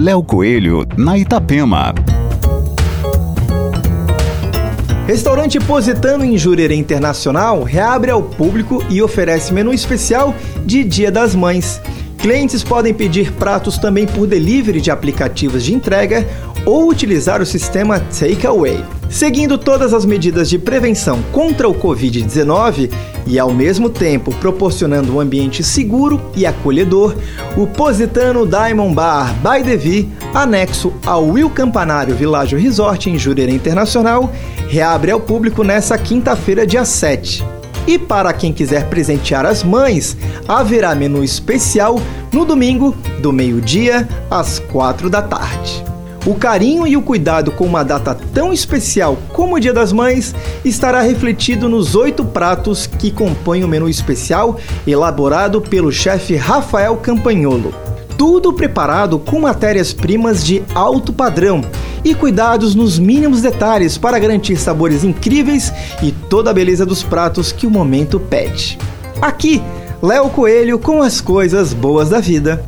Léo Coelho, na Itapema. Restaurante Positano em Jurerê Internacional reabre ao público e oferece menu especial de Dia das Mães. Clientes podem pedir pratos também por delivery de aplicativos de entrega ou utilizar o sistema Takeaway. Seguindo todas as medidas de prevenção contra o Covid-19 e ao mesmo tempo proporcionando um ambiente seguro e acolhedor, o Positano Diamond Bar by Devi, anexo ao Will Campanário Világio Resort em Jurerê Internacional, reabre ao público nesta quinta-feira, dia 7. E para quem quiser presentear as mães, haverá menu especial no domingo, do meio-dia às quatro da tarde. O carinho e o cuidado com uma data tão especial como o Dia das Mães estará refletido nos oito pratos que compõem o menu especial elaborado pelo chefe Rafael Campagnolo. Tudo preparado com matérias-primas de alto padrão e cuidados nos mínimos detalhes para garantir sabores incríveis e toda a beleza dos pratos que o momento pede. Aqui, Léo Coelho com as coisas boas da vida.